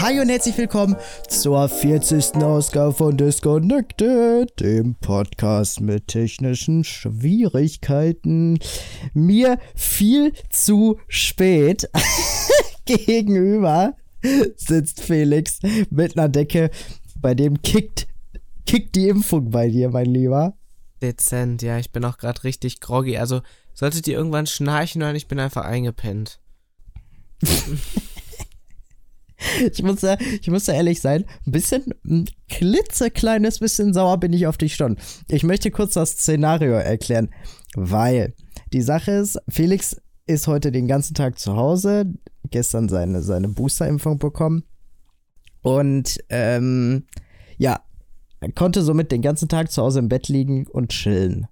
Hi und herzlich willkommen zur 40. Ausgabe von Disconnected, dem Podcast mit technischen Schwierigkeiten. Mir viel zu spät gegenüber sitzt Felix mit einer Decke, bei dem kickt, kickt die Impfung bei dir, mein Lieber. Dezent, ja, ich bin auch gerade richtig groggy. Also, solltet ihr irgendwann schnarchen hören, ich bin einfach eingepennt. ich muss da, ich muss da ehrlich sein, ein bisschen, ein klitzekleines bisschen sauer bin ich auf dich schon. Ich möchte kurz das Szenario erklären, weil die Sache ist, Felix ist heute den ganzen Tag zu Hause, gestern seine, seine Boosterimpfung bekommen und ähm, ja, konnte somit den ganzen Tag zu Hause im Bett liegen und chillen.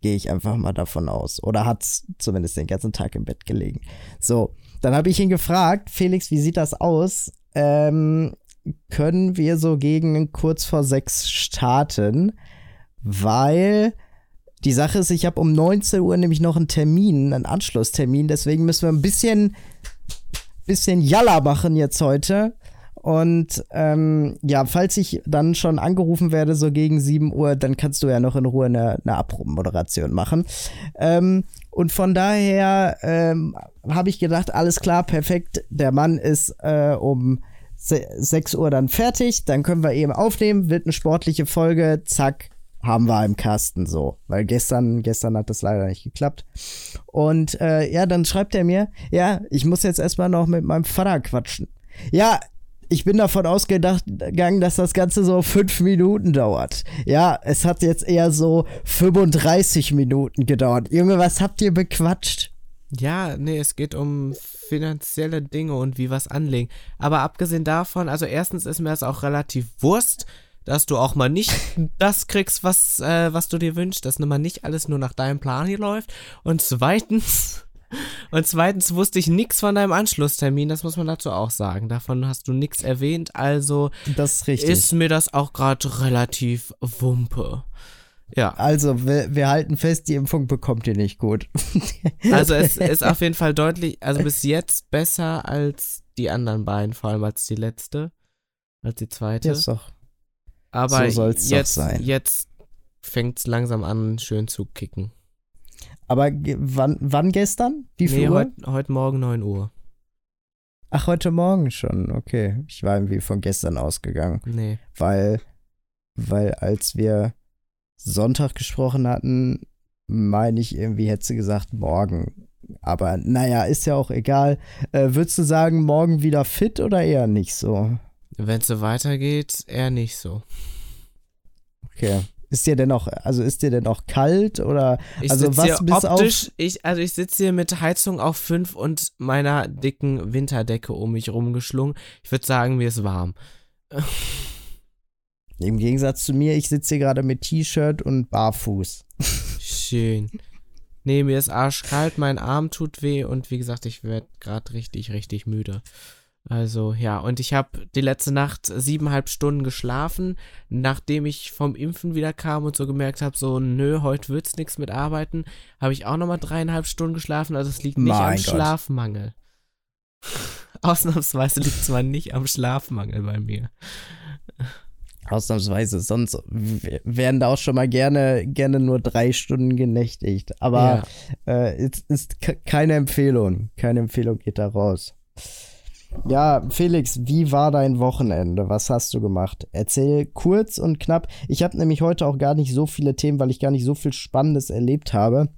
Gehe ich einfach mal davon aus. Oder hat zumindest den ganzen Tag im Bett gelegen. So, dann habe ich ihn gefragt, Felix, wie sieht das aus? Ähm, können wir so gegen kurz vor sechs starten? Weil die Sache ist, ich habe um 19 Uhr nämlich noch einen Termin, einen Anschlusstermin. Deswegen müssen wir ein bisschen, bisschen Jalla machen jetzt heute. Und ähm, ja, falls ich dann schon angerufen werde, so gegen 7 Uhr, dann kannst du ja noch in Ruhe eine, eine Abmoderation machen. Ähm, und von daher ähm, habe ich gedacht, alles klar, perfekt. Der Mann ist äh, um 6 Uhr dann fertig. Dann können wir eben aufnehmen, wird eine sportliche Folge, zack, haben wir im Kasten so. Weil gestern, gestern hat das leider nicht geklappt. Und äh, ja, dann schreibt er mir, ja, ich muss jetzt erstmal noch mit meinem Vater quatschen. Ja, ich bin davon ausgegangen, dass das Ganze so fünf Minuten dauert. Ja, es hat jetzt eher so 35 Minuten gedauert. Junge, was habt ihr bequatscht? Ja, nee, es geht um finanzielle Dinge und wie was anlegen. Aber abgesehen davon, also erstens ist mir das auch relativ Wurst, dass du auch mal nicht das kriegst, was, äh, was du dir wünschst, dass nun mal nicht alles nur nach deinem Plan hier läuft. Und zweitens und zweitens wusste ich nichts von deinem Anschlusstermin, das muss man dazu auch sagen. Davon hast du nichts erwähnt, also ist, ist, mir das auch gerade relativ wumpe. Ja. Also, wir, wir, halten fest, die Impfung bekommt ihr nicht gut. also, es ist auf jeden Fall deutlich, also bis jetzt besser als die anderen beiden, vor allem als die letzte, als die zweite. Ist doch. Aber so jetzt, jetzt fängt es langsam an, schön zu kicken. Aber wann, wann gestern? Wie viel nee, Uhr? Heute heut Morgen 9 Uhr. Ach, heute Morgen schon. Okay. Ich war irgendwie von gestern ausgegangen. Nee. Weil, weil als wir Sonntag gesprochen hatten, meine ich irgendwie, hätte sie gesagt, morgen. Aber naja, ist ja auch egal. Äh, würdest du sagen, morgen wieder fit oder eher nicht so? Wenn es so weitergeht, eher nicht so. Okay. Ist dir denn auch, also ist dir denn auch kalt oder ich also was bis optisch, auf ich also ich sitze hier mit Heizung auf 5 und meiner dicken Winterdecke um mich rumgeschlungen. Ich würde sagen, mir ist warm. Im Gegensatz zu mir, ich sitze hier gerade mit T-Shirt und barfuß. Schön. Nee, mir ist arschkalt, mein Arm tut weh und wie gesagt, ich werde gerade richtig, richtig müde. Also ja, und ich habe die letzte Nacht siebeneinhalb Stunden geschlafen, nachdem ich vom Impfen wieder kam und so gemerkt habe, so nö, heute wird's nichts mit Arbeiten, habe ich auch nochmal dreieinhalb Stunden geschlafen, also es liegt nicht mein am Gott. Schlafmangel. Ausnahmsweise liegt zwar nicht am Schlafmangel bei mir. Ausnahmsweise, sonst werden da auch schon mal gerne, gerne nur drei Stunden genächtigt. Aber ja. äh, es ist keine Empfehlung. Keine Empfehlung geht da raus. Ja, Felix, wie war dein Wochenende? Was hast du gemacht? Erzähl kurz und knapp. Ich habe nämlich heute auch gar nicht so viele Themen, weil ich gar nicht so viel Spannendes erlebt habe.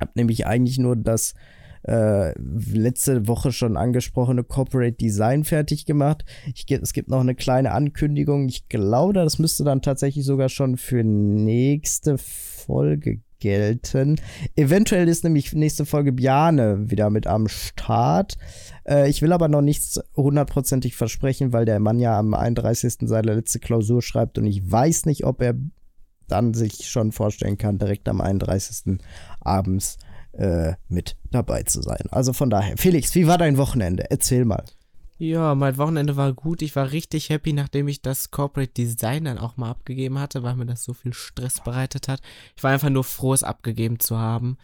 Hab nämlich eigentlich nur das äh, letzte Woche schon angesprochene Corporate Design fertig gemacht. Ich, es gibt noch eine kleine Ankündigung. Ich glaube, das müsste dann tatsächlich sogar schon für nächste Folge gelten. Eventuell ist nämlich nächste Folge Bjane wieder mit am Start. Äh, ich will aber noch nichts hundertprozentig versprechen, weil der Mann ja am 31. seine letzte Klausur schreibt und ich weiß nicht, ob er dann sich schon vorstellen kann, direkt am 31. abends äh, mit dabei zu sein. Also von daher, Felix, wie war dein Wochenende? Erzähl mal. Ja, mein Wochenende war gut. Ich war richtig happy, nachdem ich das Corporate Design dann auch mal abgegeben hatte, weil mir das so viel Stress bereitet hat. Ich war einfach nur froh, es abgegeben zu haben.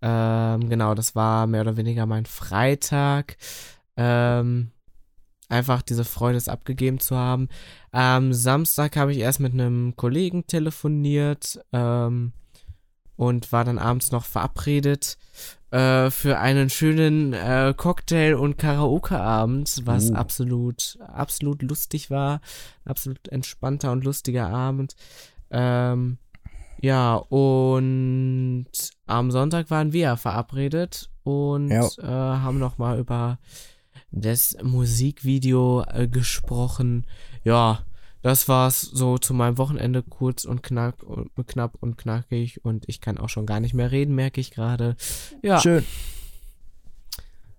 Ähm, genau, das war mehr oder weniger mein Freitag. Ähm, einfach diese Freude, es abgegeben zu haben. Am Samstag habe ich erst mit einem Kollegen telefoniert ähm, und war dann abends noch verabredet äh, für einen schönen äh, Cocktail- und Karaoke-Abend, was Uh. absolut, absolut lustig war. Absolut entspannter und lustiger Abend. Ähm, ja, und am Sonntag waren wir verabredet und Ja. äh, haben nochmal über das Musikvideo äh, gesprochen. Ja, das war's so zu meinem Wochenende kurz und knack und knapp und knackig und ich kann auch schon gar nicht mehr reden, merke ich gerade. Ja, Schön.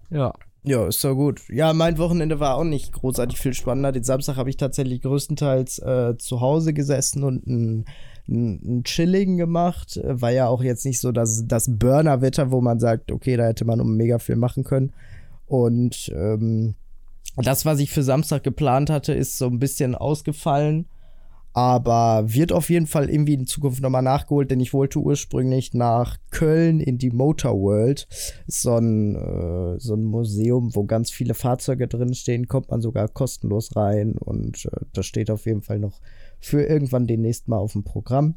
ja. Ja, ist doch gut. Ja, mein Wochenende war auch nicht großartig viel spannender. Den Samstag habe ich tatsächlich größtenteils äh, zu Hause gesessen und ein, ein, ein Chilling gemacht. War ja auch jetzt nicht so das, das Burner-Wetter, wo man sagt, okay, da hätte man um mega viel machen können. Und ähm, das, was ich für Samstag geplant hatte, ist so ein bisschen ausgefallen. Aber wird auf jeden Fall irgendwie in Zukunft nochmal nachgeholt, denn ich wollte ursprünglich nach Köln in die Motor World. Ist so ein, äh, so ein Museum, wo ganz viele Fahrzeuge drinstehen, kommt man sogar kostenlos rein und äh, das steht auf jeden Fall noch für irgendwann demnächst mal auf dem Programm.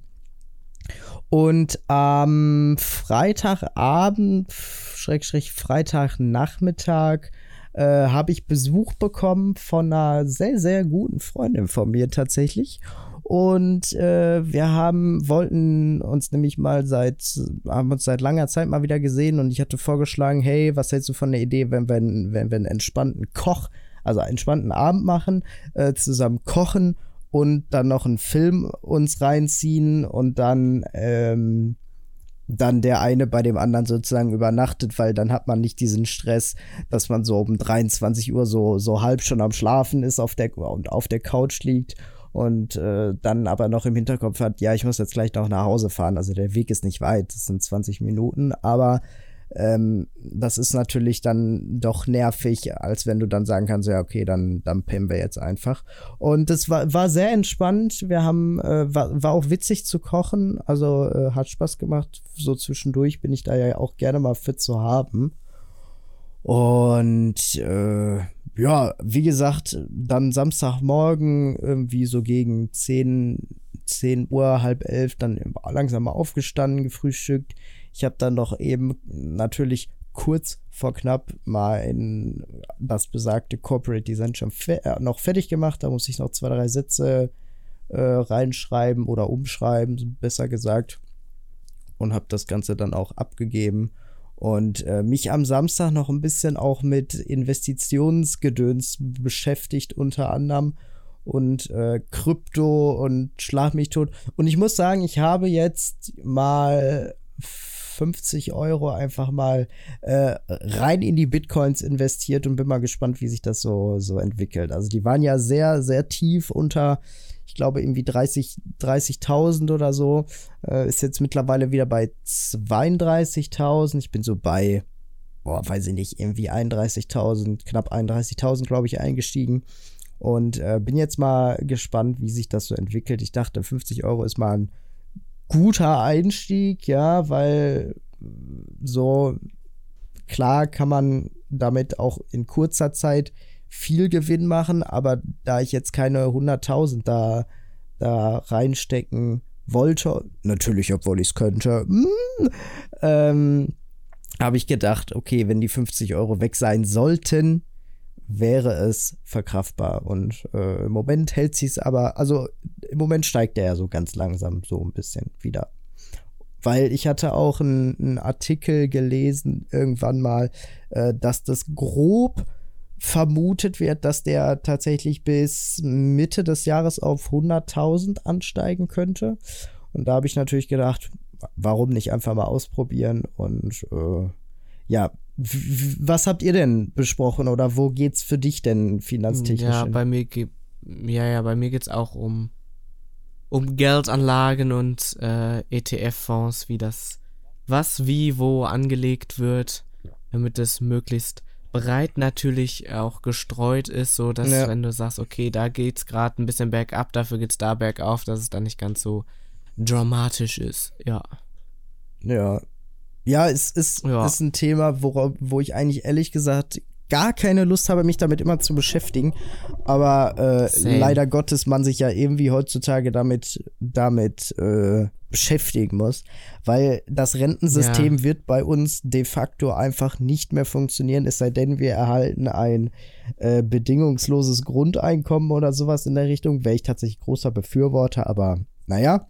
Und am Freitagabend, Schrägstrich Freitagnachmittag, äh, habe ich Besuch bekommen von einer sehr, sehr guten Freundin von mir tatsächlich. Und äh, wir haben, wollten uns nämlich mal seit, haben uns seit langer Zeit mal wieder gesehen und ich hatte vorgeschlagen, hey, was hältst du von der Idee, wenn wir, wenn wir einen entspannten Koch, also einen entspannten Abend machen, äh, zusammen kochen und dann noch einen Film uns reinziehen und dann ähm, dann der eine bei dem anderen sozusagen übernachtet, weil dann hat man nicht diesen Stress, dass man so um 23 Uhr so, so halb schon am Schlafen ist auf der, und auf der Couch liegt und äh, dann aber noch im Hinterkopf hat, ja, ich muss jetzt gleich noch nach Hause fahren. Also der Weg ist nicht weit, das sind 20 Minuten, aber ähm, das ist natürlich dann doch nervig, als wenn du dann sagen kannst, ja, okay, dann, dann pennen wir jetzt einfach. Und das war, war sehr entspannt. Wir haben, äh, war, war auch witzig zu kochen, also äh, hat Spaß gemacht. So zwischendurch bin ich da ja auch gerne mal fit zu haben. Und äh, ja, wie gesagt, dann Samstagmorgen irgendwie so gegen 10, 10 Uhr, halb elf, dann langsam mal aufgestanden, gefrühstückt. Ich habe dann noch eben natürlich kurz vor knapp mal in das besagte Corporate Design schon fe äh, noch fertig gemacht. Da muss ich noch zwei, drei Sätze äh, reinschreiben oder umschreiben, besser gesagt. Und habe das Ganze dann auch abgegeben. Und äh, mich am Samstag noch ein bisschen auch mit Investitionsgedöns beschäftigt, unter anderem. Und äh, Krypto und Schlag mich tot. Und ich muss sagen, ich habe jetzt mal 50 Euro einfach mal äh, rein in die Bitcoins investiert und bin mal gespannt, wie sich das so, so entwickelt. Also die waren ja sehr, sehr tief unter, ich glaube, irgendwie 30 30.000 oder so. Äh, ist jetzt mittlerweile wieder bei 32.000. Ich bin so bei, boah, weiß ich nicht, irgendwie 31.000, knapp 31.000, glaube ich, eingestiegen. Und äh, bin jetzt mal gespannt, wie sich das so entwickelt. Ich dachte, 50 Euro ist mal ein guter Einstieg, ja, weil so klar kann man damit auch in kurzer Zeit viel Gewinn machen, aber da ich jetzt keine 100.000 da, da reinstecken wollte, natürlich, obwohl ich es könnte, mm, ähm, habe ich gedacht, okay, wenn die 50 Euro weg sein sollten, wäre es verkraftbar. Und äh, im Moment hält sich es aber, also im Moment steigt er ja so ganz langsam so ein bisschen wieder. Weil ich hatte auch einen Artikel gelesen, irgendwann mal, äh, dass das grob vermutet wird, dass der tatsächlich bis Mitte des Jahres auf 100.000 ansteigen könnte. Und da habe ich natürlich gedacht, warum nicht einfach mal ausprobieren und äh, ja, was habt ihr denn besprochen oder wo geht's für dich denn finanztechnisch? Ja, hin? bei mir geht ja, ja, bei mir geht's auch um um Geldanlagen und äh, ETF-Fonds, wie das was wie wo angelegt wird, damit es möglichst breit natürlich auch gestreut ist, so dass Ja. wenn du sagst, okay, da geht's gerade ein bisschen bergab, dafür geht's da bergauf, dass es dann nicht ganz so dramatisch ist. Ja. Ja. Ja, es ist, Ja. ist ein Thema, worauf, wo ich eigentlich ehrlich gesagt gar keine Lust habe, mich damit immer zu beschäftigen. Aber äh, leider Gottes man sich ja irgendwie heutzutage damit, damit äh, beschäftigen muss. Weil das Rentensystem Ja. wird bei uns de facto einfach nicht mehr funktionieren, es sei denn, wir erhalten ein äh, bedingungsloses Grundeinkommen oder sowas in der Richtung. Wäre ich tatsächlich großer Befürworter, aber naja.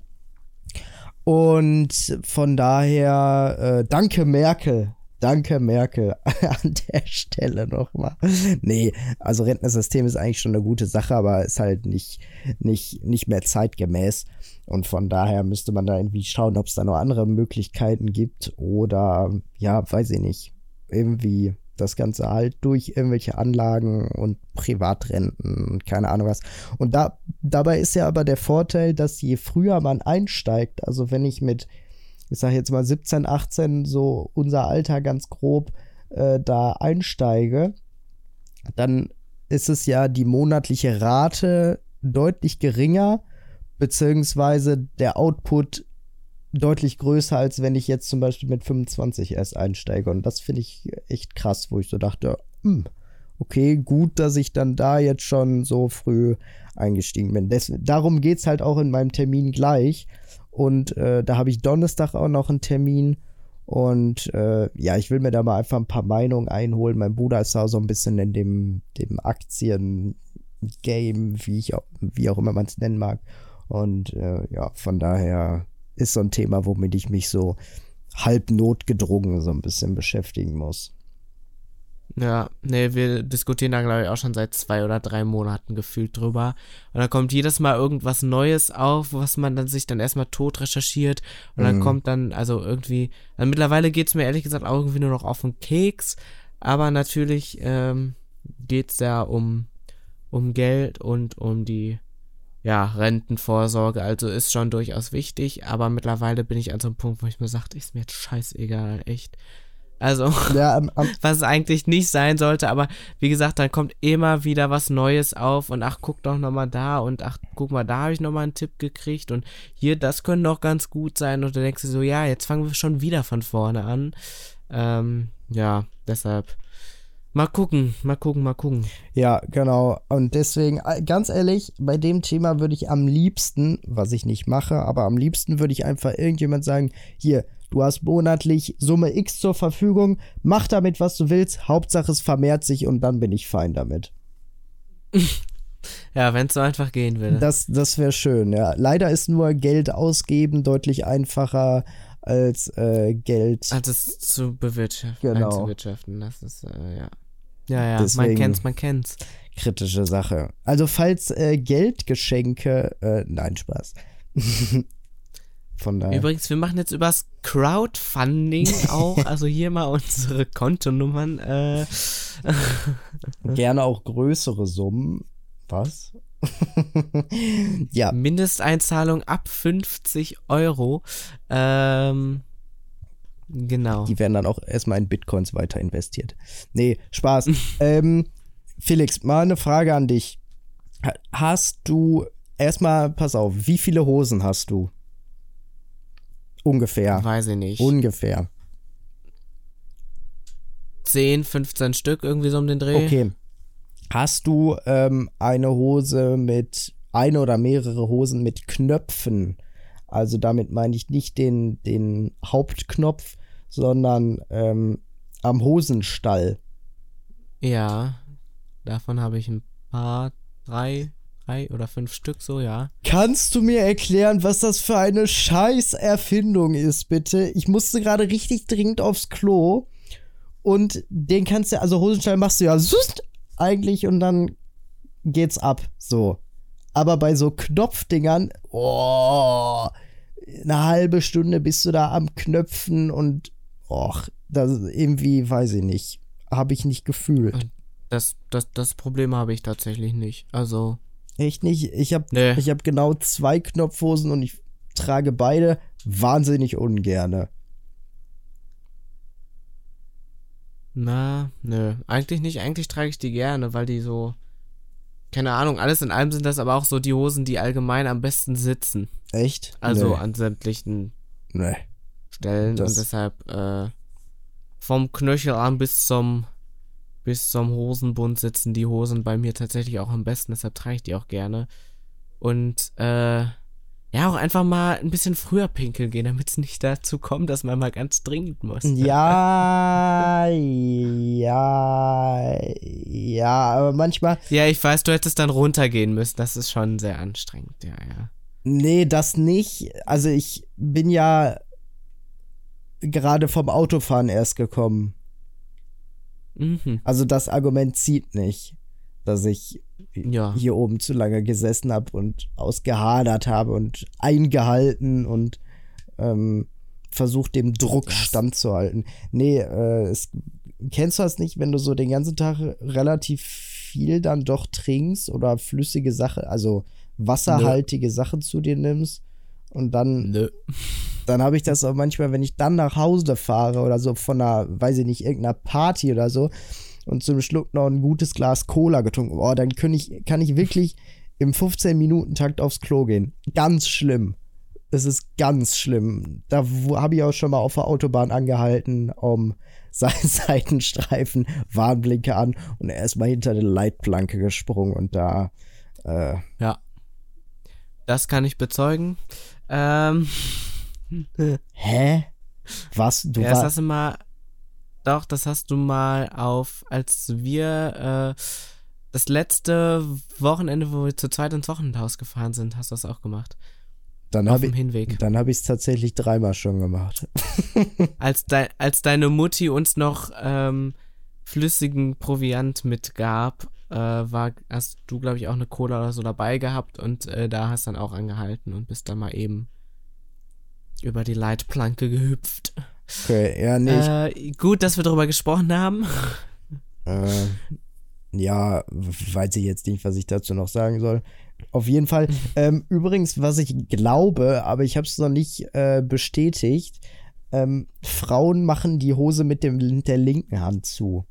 Und von daher, äh, danke Merkel. Danke Merkel an der Stelle nochmal. Nee, also Rentensystem ist eigentlich schon eine gute Sache, aber ist halt nicht, nicht, nicht mehr zeitgemäß. Und von daher müsste man da irgendwie schauen, ob es da noch andere Möglichkeiten gibt oder, ja, weiß ich nicht, irgendwie das Ganze halt durch irgendwelche Anlagen und Privatrenten und keine Ahnung was. Und da, dabei ist ja aber der Vorteil, dass je früher man einsteigt, also wenn ich mit, ich sage jetzt mal 17, 18, so unser Alter ganz grob, äh, da einsteige, dann ist es ja die monatliche Rate deutlich geringer, beziehungsweise der Output deutlich größer, als wenn ich jetzt zum Beispiel mit 25 erst einsteige. Und das finde ich echt krass, wo ich so dachte, hm, okay, gut, dass ich dann da jetzt schon so früh eingestiegen bin. Des, darum geht es halt auch in meinem Termin gleich. Und äh, da habe ich Donnerstag auch noch einen Termin. Und äh, ja, ich will mir da mal einfach ein paar Meinungen einholen. Mein Bruder ist da so ein bisschen in dem, dem Aktien-Game, wie, ich auch, wie auch immer man es nennen mag. Und äh, ja, von daher ist so ein Thema, womit ich mich so halb notgedrungen so ein bisschen beschäftigen muss. Ja, nee, wir diskutieren da, glaube ich, auch schon seit zwei oder drei Monaten gefühlt drüber. Und dann kommt jedes Mal irgendwas Neues auf, was man dann sich dann erstmal tot recherchiert. Und dann Mhm. kommt dann, also irgendwie, also mittlerweile geht es mir ehrlich gesagt auch irgendwie nur noch auf den Keks. Aber natürlich ähm, geht es ja um, um Geld und um die ja, Rentenvorsorge. Also ist schon durchaus wichtig. Aber mittlerweile bin ich an so einem Punkt, wo ich mir sage, ist mir jetzt scheißegal, echt. Also. Ja, am, am, was es eigentlich nicht sein sollte, aber wie gesagt, dann kommt immer wieder was Neues auf und ach, guck doch nochmal da und ach, guck mal, da habe ich nochmal einen Tipp gekriegt und hier, das könnte doch ganz gut sein und du denkst dir so, ja, jetzt fangen wir schon wieder von vorne an. Ähm, ja, deshalb mal gucken, mal gucken, mal gucken. ja, genau. Und deswegen, äh, ganz ehrlich, bei dem Thema würde ich am liebsten, was ich nicht mache, aber am liebsten würde ich einfach irgendjemand sagen, hier, du hast monatlich Summe X zur Verfügung, mach damit, was du willst, Hauptsache es vermehrt sich und dann bin ich fein damit. Ja, wenn es so einfach gehen würde. Das, das wäre schön, ja. Leider ist nur Geld ausgeben deutlich einfacher als äh, Geld. also es zu bewirtschaften, Genau. einzuwirtschaften, das ist, äh, ja. Ja, ja, Deswegen- man kennt's, man kennt's. kritische Sache. Also falls äh, Geldgeschenke, äh, nein, Spaß. Von daher. Übrigens, wir machen jetzt übers Crowdfunding auch, also hier mal unsere Kontonummern. Äh, Gerne auch größere Summen. Was? ja, Mindesteinzahlung ab 50 Euro. Ähm, genau. die werden dann auch erstmal in Bitcoins weiter investiert. Nee, Spaß. ähm, Felix, mal eine Frage an dich. Ha- Hast du, erstmal, pass auf, wie viele Hosen hast du? Ungefähr. Weiß ich nicht. Ungefähr. 10, 15 Stück irgendwie so um den Dreh. Okay. Hast du ähm, eine Hose mit, eine oder mehrere Hosen mit Knöpfen? Also damit meine ich nicht den, den Hauptknopf, sondern ähm, am Hosenstall. Ja. Davon habe ich ein paar, drei, drei oder fünf Stück so, ja. Kannst du mir erklären, was das für eine scheiß Erfindung ist, bitte? Ich musste gerade richtig dringend aufs Klo und den kannst du, also Hosenstall machst du ja sust eigentlich und dann geht's ab, so. Aber bei so Knopfdingern, oh, eine halbe Stunde bist du da am Knöpfen und, och, das irgendwie, weiß ich nicht, habe ich nicht gefühlt. Das, das, das Problem habe ich tatsächlich nicht. Also, Echt nicht? Ich habe nee. Ich habe genau zwei Knopfhosen und ich trage beide wahnsinnig ungerne. Na, nö. Eigentlich nicht. Eigentlich trage ich die gerne, weil die so. Keine Ahnung, alles in allem sind das aber auch so die Hosen, die allgemein am besten sitzen. Echt? Also nee. an sämtlichen nee. Stellen Das- und deshalb äh, vom Knöchelarm bis zum bis zum Hosenbund sitzen die Hosen bei mir tatsächlich auch am besten, deshalb trage ich die auch gerne. Und äh, ja, auch einfach mal ein bisschen früher pinkeln gehen, damit es nicht dazu kommt, dass man mal ganz dringend muss. Ja, ja, ja, aber manchmal. Ja, ich weiß, du hättest dann runtergehen müssen. Das ist schon sehr anstrengend, ja, ja. Nee, das nicht. Also ich bin ja gerade vom Autofahren erst gekommen. Mhm. Also das Argument zieht nicht, dass ich Ja. hier oben zu lange gesessen habe und ausgehadert habe und eingehalten und ähm, versucht, dem Druck Das- standzuhalten. Nee, äh, es, kennst du das nicht, wenn du so den ganzen Tag relativ viel dann doch trinkst oder flüssige Sachen, also wasserhaltige Sachen zu dir nimmst und dann Nö. dann habe ich das auch manchmal, wenn ich dann nach Hause fahre oder so von einer, weiß ich nicht, irgendeiner Party oder so und zum Schluck noch ein gutes Glas Cola getrunken, oh, dann kann ich, kann ich wirklich im 15-Minuten-Takt aufs Klo gehen. Ganz schlimm. Es ist ganz schlimm. Da habe ich auch schon mal auf der Autobahn angehalten, um Se- Seitenstreifen, Warnblinke an und erstmal hinter eine Leitplanke gesprungen und da, äh, Ja. Das kann ich bezeugen. Ähm, hä? Was? Du ja, das hast du mal. Doch, das hast du mal auf, als wir äh, das letzte Wochenende, wo wir zu zweit ins Wochenendhaus gefahren sind, hast du das auch gemacht. Dann Auf habe dem ich, Hinweg. dann hab ich es tatsächlich dreimal schon gemacht. Als, dei als deine Mutti uns noch ähm, flüssigen Proviant mitgab, äh, war, hast du, glaube ich, auch eine Cola oder so dabei gehabt und äh, da hast dann auch angehalten und bist dann mal eben über die Leitplanke gehüpft. Okay, ja, nee, ich, Äh, gut, dass wir darüber gesprochen haben. äh, ja, weiß ich jetzt nicht, was ich dazu noch sagen soll. Auf jeden Fall. Ähm, übrigens, was ich glaube, aber ich habe es noch nicht äh, bestätigt, ähm, Frauen machen die Hose mit dem mit der linken Hand zu.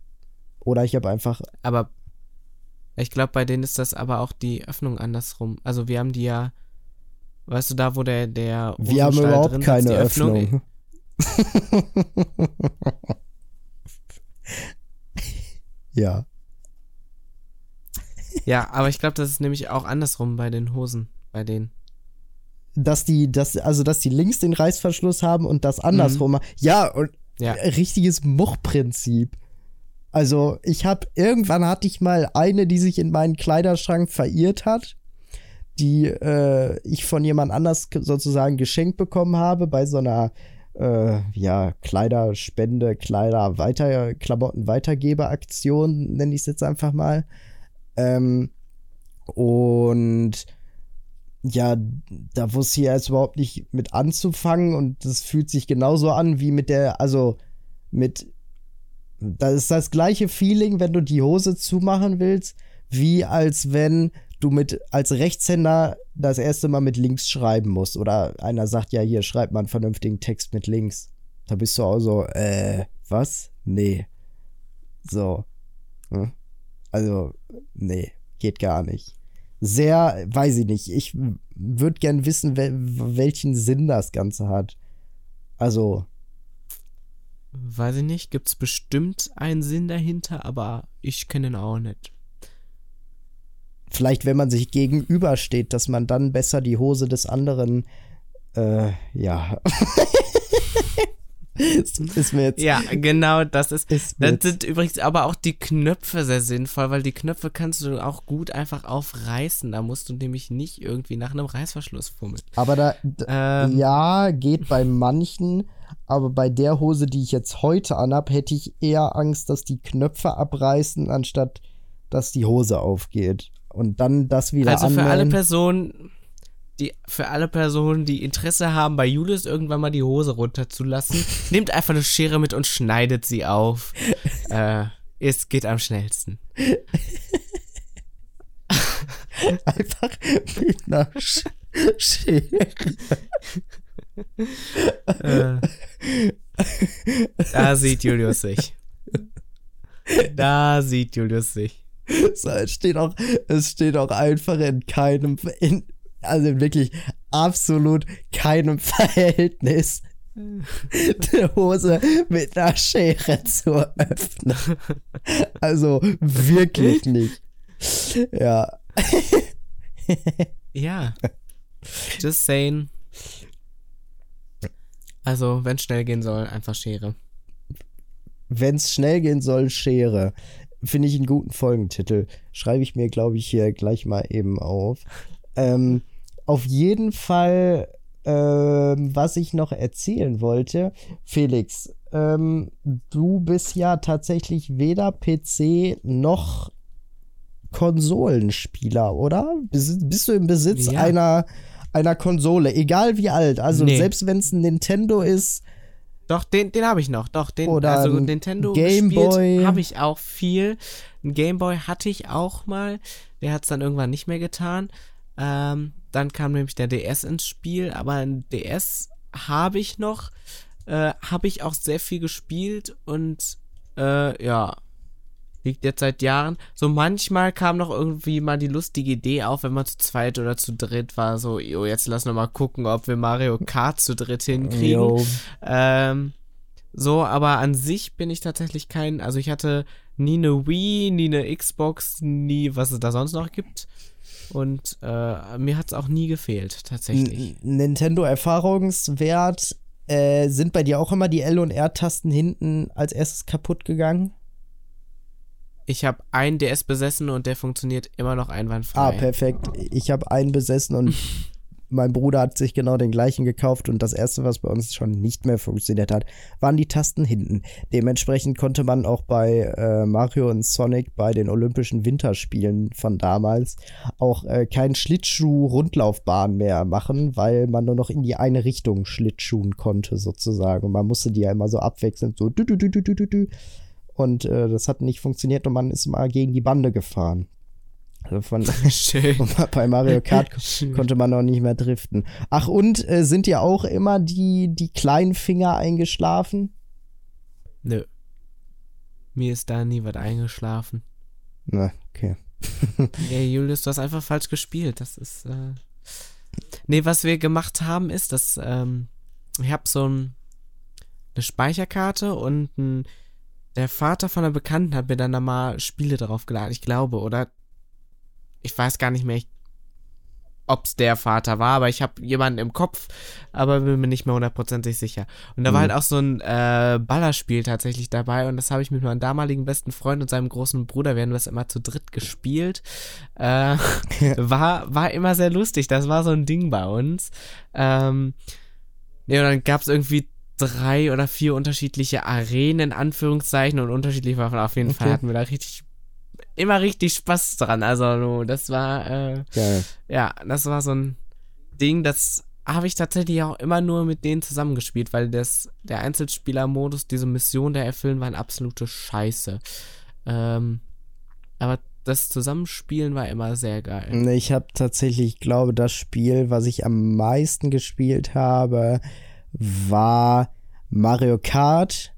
Oder ich habe einfach, Aber ich glaube, bei denen ist das aber auch die Öffnung andersrum. Also wir haben die ja, weißt du, da wo der der wir haben überhaupt drin keine Öffnung. ja. Ja, aber ich glaube, das ist nämlich auch andersrum bei den Hosen, bei denen. Dass die, dass, also dass die links den Reißverschluss haben und das andersrum. Ja, und Ja. richtiges Muchprinzip. Also, ich habe irgendwann hatte ich mal eine, die sich in meinen Kleiderschrank verirrt hat, die äh, ich von jemand anders ge- sozusagen geschenkt bekommen habe bei so einer äh, ja, Kleiderspende, Kleider weiter, Klamotten Weitergeberaktion, nenne ich es jetzt einfach mal. Ähm, und ja, da wusste ich jetzt überhaupt nicht mit anzufangen und das fühlt sich genauso an wie mit der, also mit, das ist das gleiche Feeling, wenn du die Hose zumachen willst, wie als wenn du mit als Rechtshänder das erste Mal mit links schreiben musst oder einer sagt, ja, hier schreib mal einen vernünftigen Text mit links. Da bist du auch so, äh, was? Nee. So. Hm? Also, nee, geht gar nicht. Sehr, weiß ich nicht. Ich würde gern wissen, wel welchen Sinn das Ganze hat. Also, Weiß ich nicht, gibt's bestimmt einen Sinn dahinter, aber ich kenne ihn auch nicht. vielleicht, wenn man sich gegenübersteht, dass man dann besser die Hose des anderen, äh, ja. ist, ist mir jetzt. Ja, genau, das ist. Ist jetzt sind übrigens aber auch die Knöpfe sehr sinnvoll, weil die Knöpfe kannst du auch gut einfach aufreißen. Da musst du nämlich nicht irgendwie nach einem Reißverschluss fummeln. aber da, Ähm, ja, geht bei manchen, aber bei der Hose, die ich jetzt heute anhab, hätte ich eher Angst, dass die Knöpfe abreißen, anstatt dass die Hose aufgeht. Und dann das wieder Also für alle. Personen, die für alle Personen, die Interesse haben, bei Julius irgendwann mal die Hose runterzulassen, nehmt einfach eine Schere mit und schneidet sie auf. äh, es geht am schnellsten. Einfach mit einer Sch Schere. Äh, da sieht Julius sich. Da sieht Julius sich. So, es steht auch, es steht auch einfach in keinem, in, also in wirklich absolut keinem Verhältnis eine Hose mit einer Schere zu öffnen. Also wirklich nicht. Ja. Ja. Just saying. Also, wenn schnell gehen soll, einfach Schere. Wenn es schnell gehen soll, Schere. Finde ich einen guten Folgentitel. Schreibe ich mir, glaube ich, hier gleich mal eben auf. Ähm, auf jeden Fall, ähm, was ich noch erzählen wollte, Felix, ähm, du bist ja tatsächlich weder PC noch Konsolenspieler, oder? Bist, bist du im Besitz Ja. einer, einer Konsole, egal wie alt? Also Nee. selbst wenn es ein Nintendo ist, Doch, den, den habe ich noch. Doch, den, Oder also Nintendo Game Boy. gespielt habe ich auch viel. Ein Game Boy hatte ich auch mal. Der hat es dann irgendwann nicht mehr getan. Ähm, dann kam nämlich der DS ins Spiel, aber ein DS habe ich noch. Äh, habe ich auch sehr viel gespielt und äh, ja, liegt jetzt seit Jahren. So manchmal kam noch irgendwie mal die lustige Idee auf, wenn man zu zweit oder zu dritt war, so, jo, jetzt lass noch mal gucken, ob wir Mario Kart zu dritt hinkriegen. yo, Ähm, so, aber an sich bin ich tatsächlich kein, also ich hatte nie eine Wii, nie eine Xbox, nie, was es da sonst noch gibt. Und äh, mir hat es auch nie gefehlt, tatsächlich. Nintendo-Erfahrungswert, äh, sind bei dir auch immer die L- und R-Tasten hinten als erstes kaputt gegangen? Ich habe einen DS besessen und der funktioniert immer noch einwandfrei. Ah, perfekt. Ich habe einen besessen und mein Bruder hat sich genau den gleichen gekauft und das erste, was bei uns schon nicht mehr funktioniert hat, waren die Tasten hinten. Dementsprechend konnte man auch bei äh, Mario und Sonic bei den Olympischen Winterspielen von damals auch äh, keinen Schlittschuh-Rundlaufbahn mehr machen, weil man nur noch in die eine Richtung Schlittschuhen konnte sozusagen. Und man musste die ja immer so abwechselnd so dü, dü, dü. Und äh, das hat nicht funktioniert und man ist mal gegen die Bande gefahren. Also von, bei Mario Kart konnte man noch nicht mehr driften. Ach, und äh, sind ja auch immer die, die kleinen Finger eingeschlafen? Nö. Mir ist da nie was eingeschlafen. Na, okay. Ey, Julius, du hast einfach falsch gespielt. Das ist. Äh nee, was wir gemacht haben, ist, dass ähm, ich habe so ein, eine Speicherkarte und ein, der Vater von einer Bekannten hat mir dann da mal Spiele drauf geladen. Ich glaube, oder ich weiß gar nicht mehr, ich, ob's der Vater war, aber ich habe jemanden im Kopf, aber bin mir nicht mehr hundertprozentig sicher. Und da war Mhm. halt auch so ein äh, Ballerspiel tatsächlich dabei und das habe ich mit meinem damaligen besten Freund und seinem großen Bruder, wir haben das immer zu dritt gespielt. Äh, war, war immer sehr lustig, das war so ein Ding bei uns. Ähm, ja, und dann gab es irgendwie drei oder vier unterschiedliche Arenen, in Anführungszeichen, und unterschiedliche Waffen. Auf jeden Fall Okay. hatten wir da richtig, immer richtig Spaß dran. Also, das war, äh, Geil. ja, das war so ein Ding, das habe ich tatsächlich auch immer nur mit denen zusammengespielt, weil das, der Einzelspieler-Modus, diese Mission da erfüllen, war eine absolute Scheiße. Ähm, aber das Zusammenspielen war immer sehr geil. Ich habe tatsächlich, ich glaube, das Spiel, was ich am meisten gespielt habe, war Mario Kart.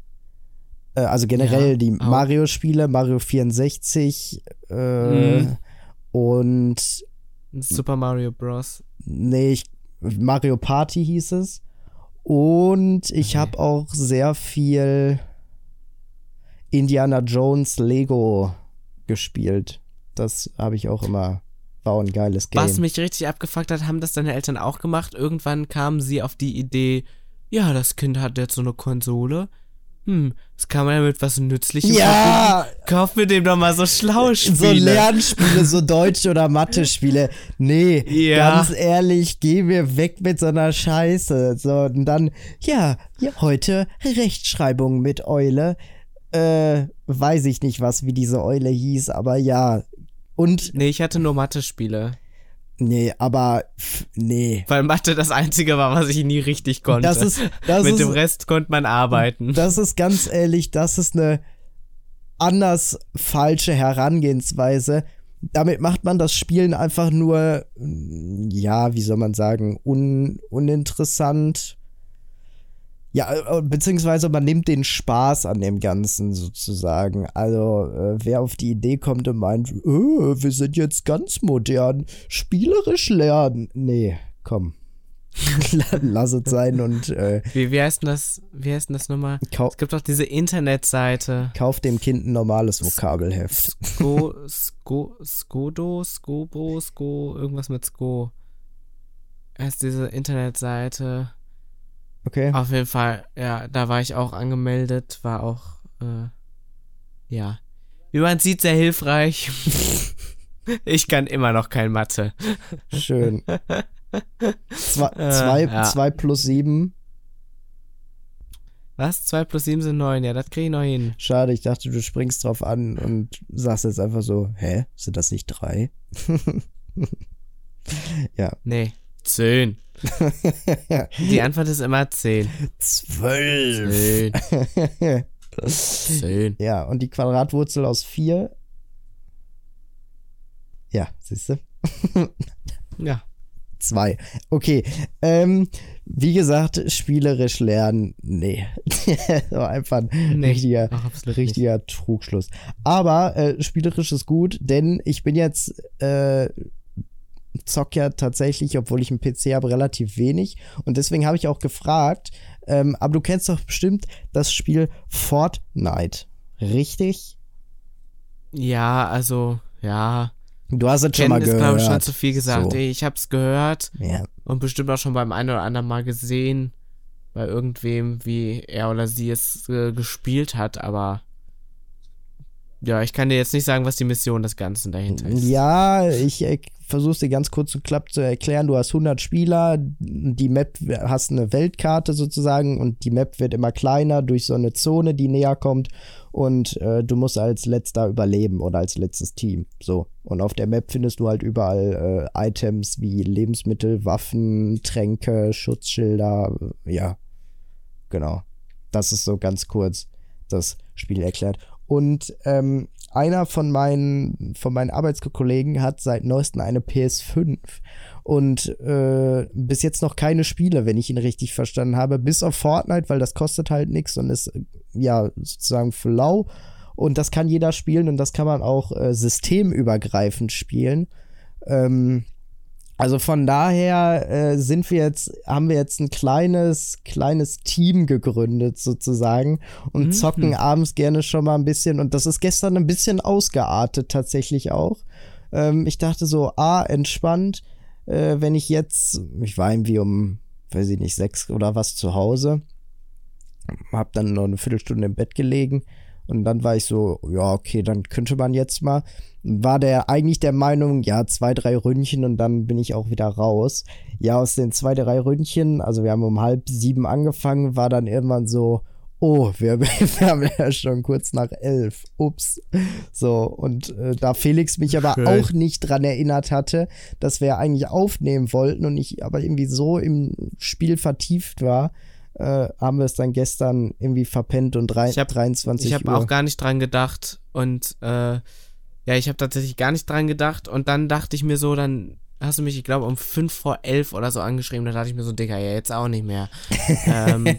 Äh, also generell Ja, die. Mario-Spiele, Mario 64 äh, Mhm. und Super Mario Bros. nee, ich, Mario Party hieß es. Und ich Okay. habe auch sehr viel Indiana Jones Lego gespielt. Das habe ich auch immer. War ein geiles Game. Was mich richtig abgefuckt hat, haben das deine Eltern auch gemacht. Irgendwann kamen sie auf die Idee, ja, das Kind hat jetzt so eine Konsole. Hm, das kann man ja mit was Nützlichem ja, verbinden. Kauf mir dem doch mal so schlaue Spiele. so Lernspiele, so Deutsch- oder Mathe-Spiele. Nee, Ja. ganz ehrlich, geh mir weg mit so einer Scheiße. So, und dann, ja, ja heute Rechtschreibung mit Eule. Äh, weiß ich nicht, was, wie diese Eule hieß, aber ja. Und, Nee, ich hatte nur Mathe-Spiele. Nee, aber, nee. Weil Mathe das einzige war, was ich nie richtig konnte. Das ist, das Mit ist, dem Rest konnte man arbeiten. Das ist ganz ehrlich, das ist eine anders falsche Herangehensweise. Damit macht man das Spielen einfach nur, ja, wie soll man sagen, un, uninteressant. Ja, äh, beziehungsweise man nimmt den Spaß an dem Ganzen sozusagen. Also, äh, wer auf die Idee kommt und meint, äh, wir sind jetzt ganz modern, spielerisch lernen. Nee, komm. Lass es sein und äh, Wie, wie heißt denn das? Wie heißt denn das nochmal? kau Es gibt doch diese Internetseite. kauf dem Kind ein normales Vokabelheft. Sko, Sko, Skodo, Skobo, Sko, irgendwas mit Sko. Heißt diese Internetseite. Okay. Auf jeden Fall, ja, da war ich auch angemeldet, war auch, äh, ja. Wie man sieht, sehr hilfreich. ich kann immer noch kein Mathe. Schön. Zwei, Äh, zwei, ja. zwei plus sieben. Was? 2 plus 7 sind 9, ja, das kriege ich noch hin. Schade, ich dachte, du springst drauf an und sagst jetzt einfach so, hä, sind das nicht drei? ja. Nee, 10. Die Antwort ist immer 10. Zwölf. 10. 10. ja, und die Quadratwurzel aus vier. Ja, siehst du? Ja. Zwei. Okay. Ähm, wie gesagt, spielerisch lernen, nee. War einfach ein Nee, richtiger, richtiger Trugschluss. Aber äh, spielerisch ist gut, denn ich bin jetzt äh, zock ja tatsächlich, obwohl ich einen PC habe, relativ wenig. Und deswegen habe ich auch gefragt, ähm, aber du kennst doch bestimmt das Spiel Fortnite, richtig? Ja, also, ja. Du hast es schon mal gehört. glaube ich, schon zu viel gesagt. So. Ich hab's gehört Ja. und bestimmt auch schon beim einen oder anderen Mal gesehen, bei irgendwem, wie er oder sie es äh, gespielt hat, aber ja, ich kann dir jetzt nicht sagen, was die Mission des Ganzen dahinter ist. Ja, ich äh, versuche es dir ganz kurz und knapp zu erklären. Du hast 100 Spieler, die Map, hast eine Weltkarte sozusagen und die Map wird immer kleiner durch so eine Zone, die näher kommt und äh, du musst als letzter überleben oder als letztes Team. So. Und auf der Map findest du halt überall äh, Items wie Lebensmittel, Waffen, Tränke, Schutzschilder. äh, Ja, genau. Das ist so ganz kurz das Spiel erklärt. Und ähm, einer von meinen, von meinen Arbeitskollegen hat seit neuestem eine PS5 und äh, bis jetzt noch keine Spiele, wenn ich ihn richtig verstanden habe, bis auf Fortnite, weil das kostet halt nichts und ist ja sozusagen für lau. Und das kann jeder spielen und das kann man auch äh, systemübergreifend spielen. Ähm, also von daher äh, sind wir jetzt, haben wir jetzt ein kleines, kleines Team gegründet sozusagen und Mhm. zocken abends gerne schon mal ein bisschen. Und das ist gestern ein bisschen ausgeartet tatsächlich auch. Ähm, ich dachte so, ah, entspannt, äh, wenn ich jetzt, ich war irgendwie um, weiß ich nicht, sechs oder was zu Hause, hab dann noch eine Viertelstunde im Bett gelegen und dann war ich so, ja, okay, dann könnte man jetzt mal. War der eigentlich der Meinung, ja, zwei, drei Ründchen und dann bin ich auch wieder raus. Ja, aus den zwei, drei Ründchen, also wir haben um halb sieben angefangen, war dann irgendwann so, oh, wir, wir haben ja schon kurz nach elf. Ups. So, und äh, da Felix mich aber Schön. auch nicht dran erinnert hatte, dass wir eigentlich aufnehmen wollten und ich aber irgendwie so im Spiel vertieft war, äh, haben wir es dann gestern irgendwie verpennt und drei, Ich hab- 23 Ich habe auch gar nicht dran gedacht und äh, ja, ich habe tatsächlich gar nicht dran gedacht und dann dachte ich mir so, dann hast du mich, ich glaube, um 5 vor 11 oder so angeschrieben, da dachte ich mir so, Digga, ja, jetzt auch nicht mehr. ähm,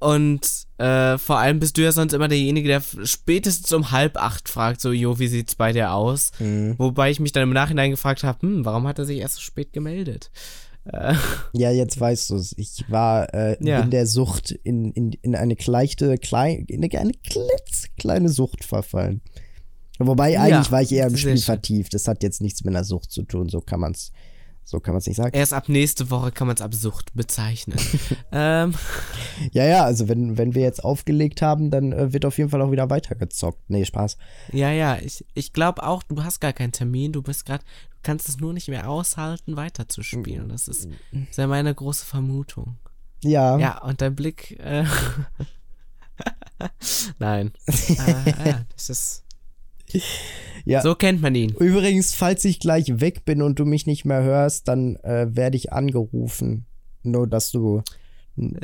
und äh, vor allem bist du ja sonst immer derjenige, der spätestens um halb acht fragt, so, jo, wie sieht's bei dir aus? Mhm. Wobei ich mich dann im Nachhinein gefragt habe, hm, warum hat er sich erst so spät gemeldet? Äh, Ja, jetzt weißt du es. Ich war äh, Ja. in der Sucht, in, in, in eine leichte, klein, in eine, eine klitzekleine Sucht verfallen. Wobei Ja, eigentlich war ich eher im Spiel vertieft. Das hat jetzt nichts mit einer Sucht zu tun. So kann man's, so kann man's nicht sagen. erst ab nächste Woche kann man es ab Sucht bezeichnen. ähm, Ja, ja, also wenn, wenn wir jetzt aufgelegt haben, dann äh, wird auf jeden Fall auch wieder weitergezockt. Nee, Spaß. Ja, ja, ich, ich glaube auch, du hast gar keinen Termin, du bist gerade, du kannst es nur nicht mehr aushalten, weiterzuspielen. Das ist, das ist ja meine große Vermutung. Ja, Ja, und dein Blick, äh, nein. äh, ja, das ist, ja. so kennt man ihn. Übrigens, falls ich gleich weg bin und du mich nicht mehr hörst, dann äh, werde ich angerufen. Nur, dass du,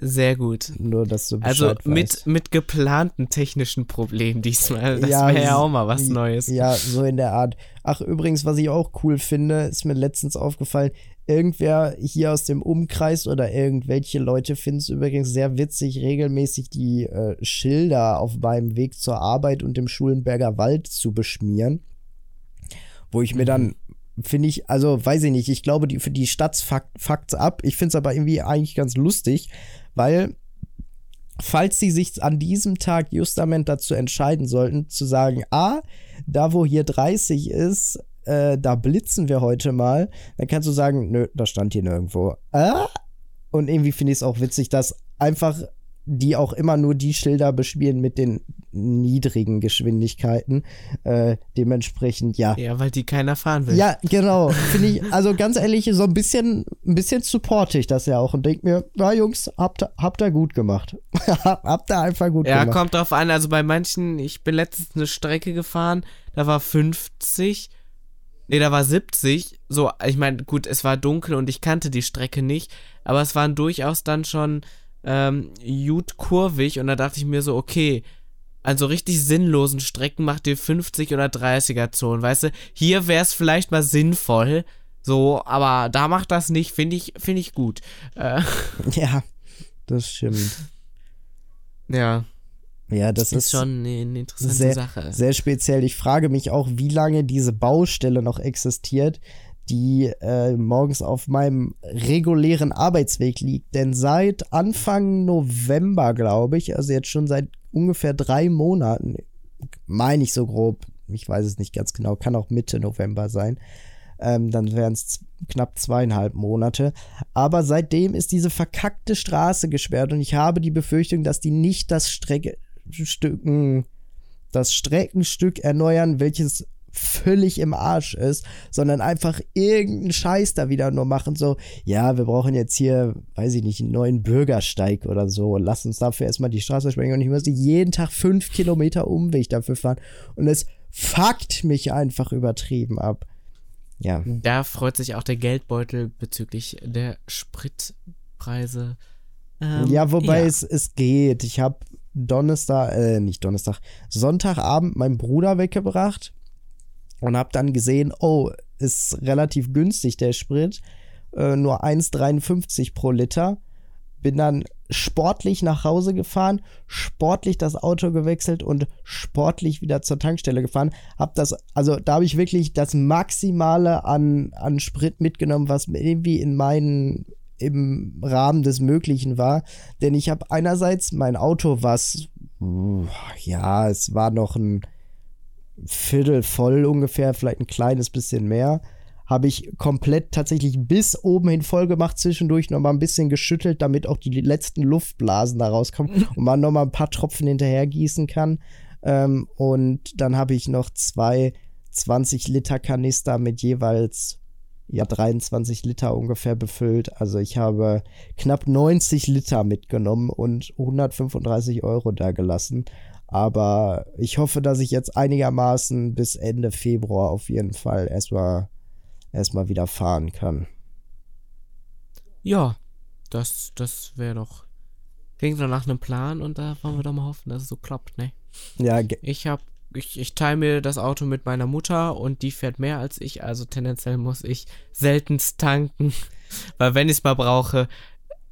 Sehr gut. nur, dass du Also Bescheid mit, weißt. mit geplanten technischen Problemen diesmal. Das Ja, wäre ja auch mal was Neues. Ja, so in der Art. Ach, übrigens, was ich auch cool finde, ist mir letztens aufgefallen, irgendwer hier aus dem Umkreis oder irgendwelche Leute finden es übrigens sehr witzig, regelmäßig die äh, Schilder auf meinem Weg zur Arbeit und im Schulenberger Wald zu beschmieren. Wo ich mir dann finde ich, also weiß ich nicht, ich glaube, die, für die Stadt fuckt ab. Ich finde es aber irgendwie eigentlich ganz lustig, weil falls sie sich an diesem Tag justament dazu entscheiden sollten, zu sagen, ah, da wo hier 30 ist, äh, da blitzen wir heute mal, dann kannst du sagen, nö, da stand hier nirgendwo. Ah? Und irgendwie finde ich es auch witzig, dass einfach die auch immer nur die Schilder bespielen mit den niedrigen Geschwindigkeiten. Äh, dementsprechend, ja. Ja, weil die keiner fahren will. Ja, genau. Finde ich, also ganz ehrlich, so ein bisschen, ein bisschen supporte ich das ja auch und denke mir, na Jungs, habt, habt ihr gut gemacht. habt ihr einfach gut ja, gemacht. Ja, kommt drauf an. Also bei manchen, ich bin letztens eine Strecke gefahren, da war 50. Nee, da war 70. So, ich meine, gut, es war dunkel und ich kannte die Strecke nicht, aber es waren durchaus dann schon ähm, gut kurvig und da dachte ich mir so, okay, an so richtig sinnlosen Strecken macht ihr 50 oder 30er Zonen, weißt du? Hier wäre es vielleicht mal sinnvoll, so, aber da macht das nicht, finde ich, finde ich gut. Äh, ja, das stimmt. Ja. Ja, das ist, ist schon eine interessante sehr, Sache. Sehr speziell. Ich frage mich auch, wie lange diese Baustelle noch existiert, die äh, morgens auf meinem regulären Arbeitsweg liegt. Denn seit Anfang November, glaube ich, also jetzt schon seit ungefähr drei Monaten, meine ich so grob, ich weiß es nicht ganz genau, kann auch Mitte November sein, ähm, dann wären es knapp zweieinhalb Monate. Aber seitdem ist diese verkackte Straße gesperrt und ich habe die Befürchtung, dass die nicht das Strecke Stücken das Streckenstück erneuern, welches völlig im Arsch ist, sondern einfach irgendeinen Scheiß da wieder nur machen. So, ja, wir brauchen jetzt hier, weiß ich nicht, einen neuen Bürgersteig oder so. Lass uns dafür erstmal die Straße sprengen. Und ich musste jeden Tag fünf Kilometer Umweg dafür fahren. Und es fuckt mich einfach übertrieben ab. Ja. Da freut sich auch der Geldbeutel bezüglich der Spritpreise. Ähm, ja, wobei ja. Es, es geht. Ich habe Donnerstag, äh, nicht Donnerstag, Sonntagabend meinen Bruder weggebracht und habe dann gesehen, oh, ist relativ günstig der Sprit, äh, nur 1,53 pro Liter. Bin dann sportlich nach Hause gefahren, sportlich das Auto gewechselt und sportlich wieder zur Tankstelle gefahren. Hab das, also da habe ich wirklich das Maximale an, an Sprit mitgenommen, was irgendwie in meinen im Rahmen des Möglichen war. Denn ich habe einerseits mein Auto, was, ja, es war noch ein Viertel voll ungefähr, vielleicht ein kleines bisschen mehr, habe ich komplett tatsächlich bis oben hin voll gemacht, zwischendurch nochmal ein bisschen geschüttelt, damit auch die letzten Luftblasen da rauskommen und man nochmal ein paar Tropfen hinterher gießen kann. Ähm, und dann habe ich noch zwei 20 Liter Kanister mit jeweils ja 23 Liter ungefähr befüllt. Also ich habe knapp 90 Liter mitgenommen und 135 Euro da gelassen. Aber ich hoffe, dass ich jetzt einigermaßen bis Ende Februar auf jeden Fall erstmal erstmal wieder fahren kann. Ja, das, das wäre doch. Klingt doch nach einem Plan und da wollen wir doch mal hoffen, dass es so klappt, ne? Ja, ich habe ich, ich teile mir das Auto mit meiner Mutter und die fährt mehr als ich, also tendenziell muss ich seltenst tanken, weil wenn ich es mal brauche,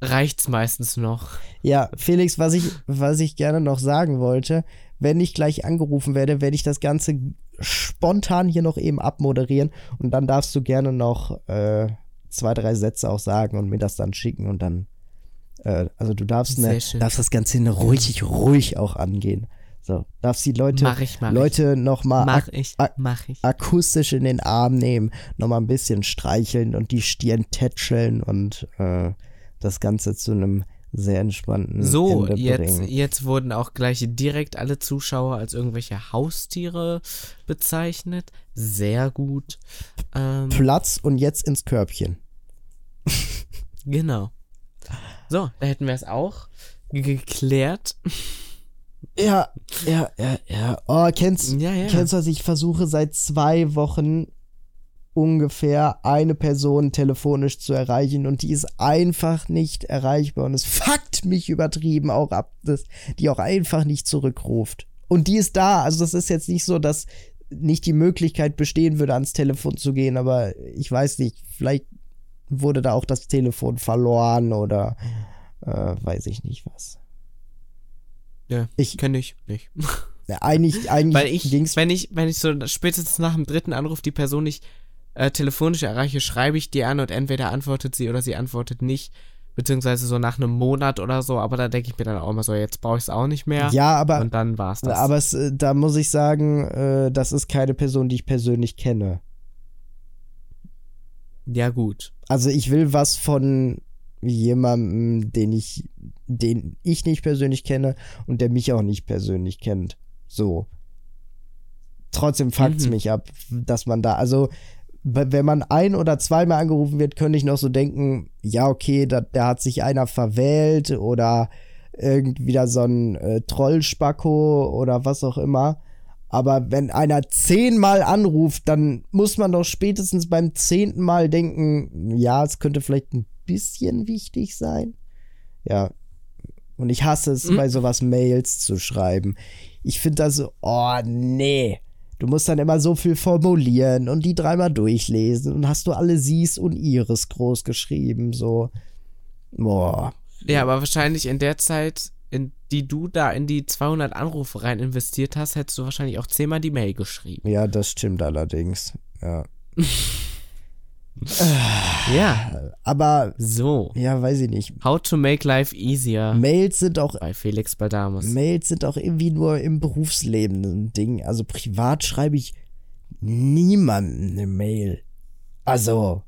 reicht's meistens noch. Ja, Felix, was ich, was ich gerne noch sagen wollte, wenn ich gleich angerufen werde, werde ich das Ganze spontan hier noch eben abmoderieren und dann darfst du gerne noch äh, zwei, drei Sätze auch sagen und mir das dann schicken und dann, äh, also du darfst, ne, darfst das Ganze ruhig, ruhig auch angehen. So, darfst die Leute, mach ich, mach Leute nochmal mach ich. akustisch in den Arm nehmen, nochmal ein bisschen streicheln und die Stirn tätscheln und äh, das Ganze zu einem sehr entspannten So, Ende jetzt, bringen. jetzt wurden auch gleich direkt alle Zuschauer als irgendwelche Haustiere bezeichnet. Sehr gut. Ähm, Platz und jetzt ins Körbchen. genau. So, da hätten wir es auch geklärt. Ja, ja, ja, ja. Oh, kennst, ja, ja. kennst du, was ich versuche seit zwei Wochen ungefähr eine Person telefonisch zu erreichen und die ist einfach nicht erreichbar und es fuckt mich übertrieben auch ab, dass die auch einfach nicht zurückruft. Und die ist da, also das ist jetzt nicht so, dass nicht die Möglichkeit bestehen würde, ans Telefon zu gehen, aber ich weiß nicht, vielleicht wurde da auch das Telefon verloren oder äh, weiß ich nicht was. Ja, ich kenne ich nicht. Eigentlich, eigentlich Weil ich, ging's wenn ich, wenn ich so spätestens nach dem dritten Anruf die Person nicht äh, telefonisch erreiche, schreibe ich die an und entweder antwortet sie oder sie antwortet nicht. Beziehungsweise so nach einem Monat oder so, aber da denke ich mir dann auch mal so, jetzt brauche ich es auch nicht mehr. Ja, aber, Und dann war es das. aber es, äh, da muss ich sagen, äh, das ist keine Person, die ich persönlich kenne. ja, gut. Also ich will was von jemandem, den ich, den ich nicht persönlich kenne und der mich auch nicht persönlich kennt. So. Trotzdem fuckt's Mhm. mich ab, dass man da, also wenn man ein oder zweimal angerufen wird, könnte ich noch so denken, ja, okay, da, da hat sich einer verwählt oder irgendwie wieder so ein äh, Trollspacko oder was auch immer. Aber wenn einer zehnmal anruft, dann muss man doch spätestens beim zehnten Mal denken, ja, es könnte vielleicht ein bisschen wichtig sein. Ja. Und ich hasse es, Mhm. bei sowas Mails zu schreiben. Ich finde das so, oh nee. Du musst dann immer so viel formulieren und die dreimal durchlesen und hast du alle siehst und ihres groß geschrieben, so. Boah. Ja, aber wahrscheinlich in der Zeit, in die du da in die 200 Anrufe rein investiert hast, hättest du wahrscheinlich auch zehnmal die Mail geschrieben. Ja, das stimmt allerdings. Ja. Ja, Aber, so. ja, weiß ich nicht. How to make life easier Mails sind auch bei Felix Baldamus. Mails sind auch irgendwie nur im Berufsleben ein Ding. Also privat schreibe ich niemandem eine Mail. Also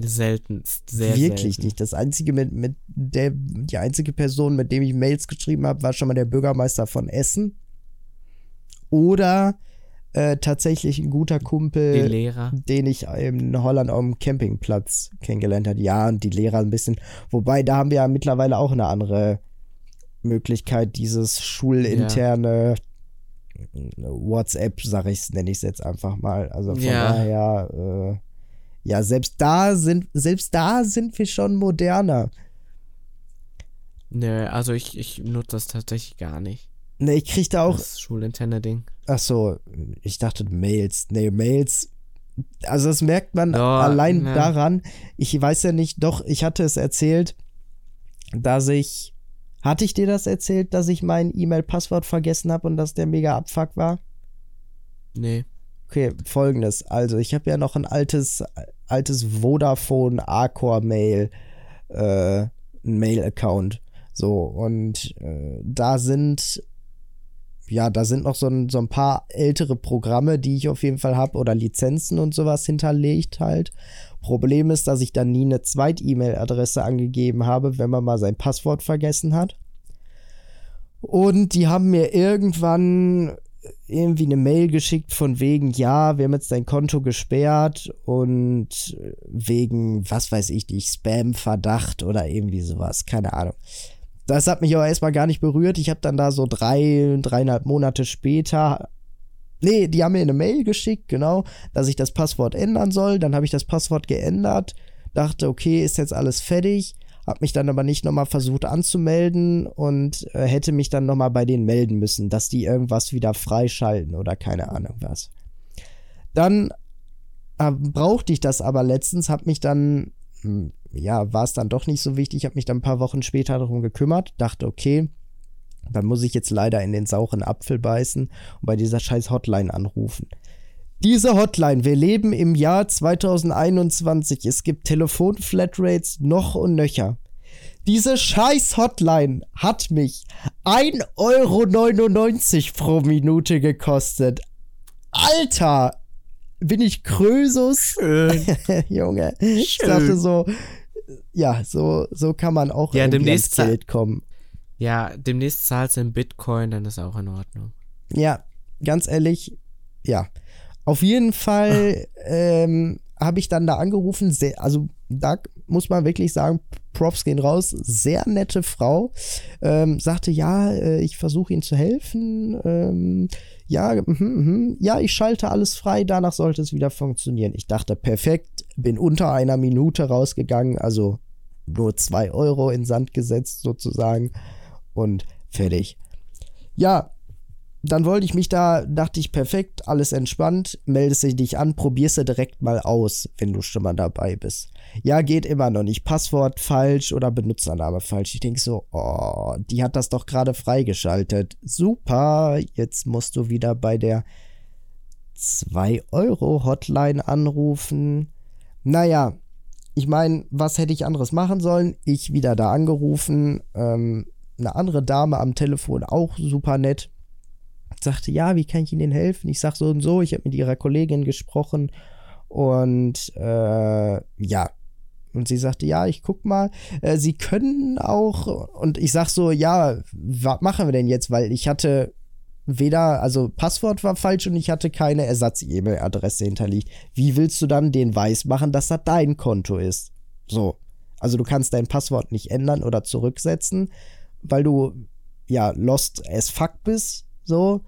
Seltenst, sehr wirklich selten. nicht. Das einzige mit, mit der, die einzige Person, mit dem ich Mails geschrieben habe, war schon mal der Bürgermeister von Essen. Oder äh, tatsächlich ein guter Die Kumpel, Lehrer. den ich in Holland auf dem Campingplatz kennengelernt habe. Ja, und die Lehrer ein bisschen. Wobei, da haben wir ja mittlerweile auch eine andere Möglichkeit, dieses schulinterne WhatsApp, sag ich, nenne ich es jetzt einfach mal. Also von Ja. daher, äh, ja, selbst da sind, selbst da sind wir schon moderner. Nö, also ich, ich nutze das tatsächlich gar nicht. Ne, ich krieg da auch, Das schulinterne Ding. ach so, ich dachte Mails. Nee, Mails. Also das merkt man Ja, allein ne. daran. Ich weiß ja nicht, doch, ich hatte es erzählt, dass ich, hatte ich dir das erzählt, dass ich mein E-Mail-Passwort vergessen habe und dass der mega Abfuck war? Nee. Okay, folgendes. Also, ich habe ja noch ein altes, altes Vodafone Arcor-Mail, äh, ein Mail-Account. So, und äh, da sind, ja, da sind noch so ein, so ein paar ältere Programme, die ich auf jeden Fall habe, oder Lizenzen und sowas hinterlegt halt. Problem ist, dass ich dann nie eine Zweit-E-Mail-Adresse angegeben habe, wenn man mal sein Passwort vergessen hat. Und die haben mir irgendwann irgendwie eine Mail geschickt von wegen, ja, wir haben jetzt dein Konto gesperrt und wegen, was weiß ich nicht, Spam-Verdacht oder irgendwie sowas, keine Ahnung. Das hat mich aber erstmal gar nicht berührt. Ich habe dann da so drei, dreieinhalb Monate später, nee, die haben mir eine Mail geschickt, genau, dass ich das Passwort ändern soll. Dann habe ich das Passwort geändert, dachte, okay, ist jetzt alles fertig. Hab mich dann aber nicht nochmal versucht anzumelden und äh, hätte mich dann nochmal bei denen melden müssen, dass die irgendwas wieder freischalten oder keine Ahnung was. Dann äh, brauchte ich das aber letztens, hab mich dann, hm, ja, war es dann doch nicht so wichtig, hab mich dann ein paar Wochen später darum gekümmert, dachte, okay, dann muss ich jetzt leider in den sauren Apfel beißen und bei dieser scheiß Hotline anrufen. Diese Hotline, wir leben im Jahr 2021. Es gibt Telefon-Flatrates noch und nöcher. Diese scheiß Hotline hat mich 1,99 Euro pro Minute gekostet. Alter! Bin ich Krösus? Schön. Junge. Ich dachte so, ja, so, so kann man auch Ja, demnächst ans Geld kommen. Ja, demnächst zahlst du in Bitcoin, dann ist auch in Ordnung. Ja, ganz ehrlich, ja. Auf jeden Fall ähm, habe ich dann da angerufen, sehr, also da muss man wirklich sagen, Props gehen raus, sehr nette Frau, ähm, sagte, ja, äh, ich versuche Ihnen zu helfen, ähm, ja, mhm, mhm, ja, ich schalte alles frei, danach sollte es wieder funktionieren. Ich dachte, perfekt, bin unter einer Minute rausgegangen, also nur zwei Euro in Sand gesetzt sozusagen und fertig. Ja, dann wollte ich mich da, dachte ich, perfekt, alles entspannt, meldest du dich an, probierst du direkt mal aus, wenn du schon mal dabei bist. Ja, geht immer noch nicht. Passwort falsch oder Benutzername falsch. Ich denke so, oh, die hat das doch gerade freigeschaltet. Super, jetzt musst du wieder bei der 2-Euro-Hotline anrufen. Naja, ich meine, was hätte ich anderes machen sollen? Ich wieder da angerufen. Ähm, eine andere Dame am Telefon, auch super nett, sagte, ja, wie kann ich Ihnen helfen? Ich sag so und so, ich habe mit ihrer Kollegin gesprochen und äh, ja. Und sie sagte, ja, ich guck mal, äh, sie können auch, und ich sag so, ja, was machen wir denn jetzt? Weil ich hatte weder, also Passwort war falsch und ich hatte keine Ersatz-E-Mail-Adresse hinterlegt. Wie willst du dann den weiß machen, dass das dein Konto ist? So. Also du kannst dein Passwort nicht ändern oder zurücksetzen, weil du ja lost as fuck bist, so.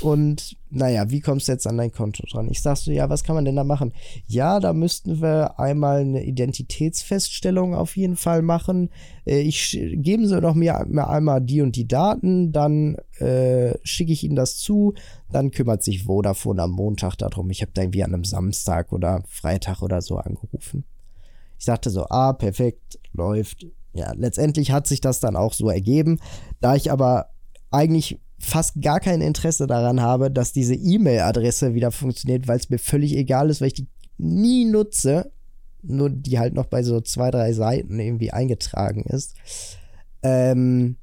Und naja, wie kommst du jetzt an dein Konto dran? Ich sag so, ja, was kann man denn da machen? Ja, da müssten wir einmal eine Identitätsfeststellung auf jeden Fall machen. Äh, ich geben Sie doch mir, mir einmal die und die Daten, dann äh, schicke ich Ihnen das zu. Dann kümmert sich Vodafone am Montag darum. Ich habe da irgendwie an einem Samstag oder Freitag oder so angerufen. Ich sagte so, ah, perfekt, läuft. Ja, letztendlich hat sich das dann auch so ergeben. Da ich aber eigentlich fast gar kein Interesse daran habe, dass diese E-Mail-Adresse wieder funktioniert, weil es mir völlig egal ist, weil ich die nie nutze, nur die halt noch bei so zwei, drei Seiten irgendwie eingetragen ist. Ähm,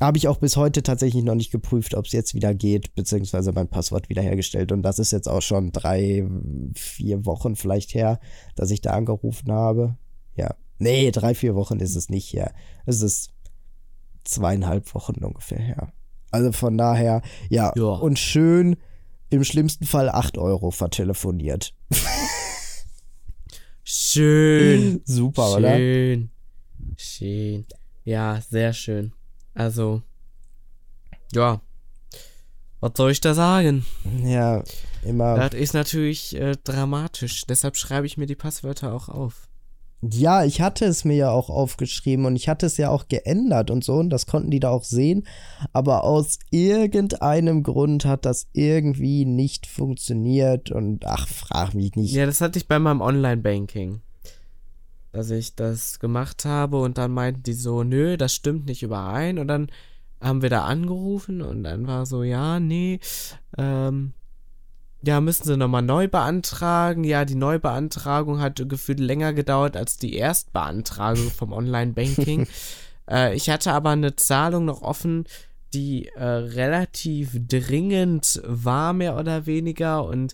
habe ich auch bis heute tatsächlich noch nicht geprüft, ob es jetzt wieder geht, beziehungsweise mein Passwort wiederhergestellt. Und das ist jetzt auch schon drei, vier Wochen vielleicht her, dass ich da angerufen habe. Ja. Nee, drei, vier Wochen ist es nicht her. Es ist zweieinhalb Wochen ungefähr her. Also von daher, ja. ja. Und schön im schlimmsten Fall 8 Euro vertelefoniert. schön. Super, schön. oder? Schön. Schön. Ja, sehr schön. Also, ja. Was soll ich da sagen? Ja, immer. Das ist natürlich äh, dramatisch. Deshalb schreibe ich mir die Passwörter auch auf. Ja, ich hatte es mir ja auch aufgeschrieben und ich hatte es ja auch geändert und so und das konnten die da auch sehen. Aber aus irgendeinem Grund hat das irgendwie nicht funktioniert und ach, frag mich nicht. Ja, das hatte ich bei meinem Online-Banking. Dass ich das gemacht habe und dann meinten die so, nö, das stimmt nicht überein. Und dann haben wir da angerufen und dann war so, ja, nee, ähm, ja, müssen sie nochmal neu beantragen. Ja, die Neubeantragung hat gefühlt länger gedauert als die Erstbeantragung vom Online-Banking. äh, ich hatte aber eine Zahlung noch offen, die äh, relativ dringend war, mehr oder weniger. Und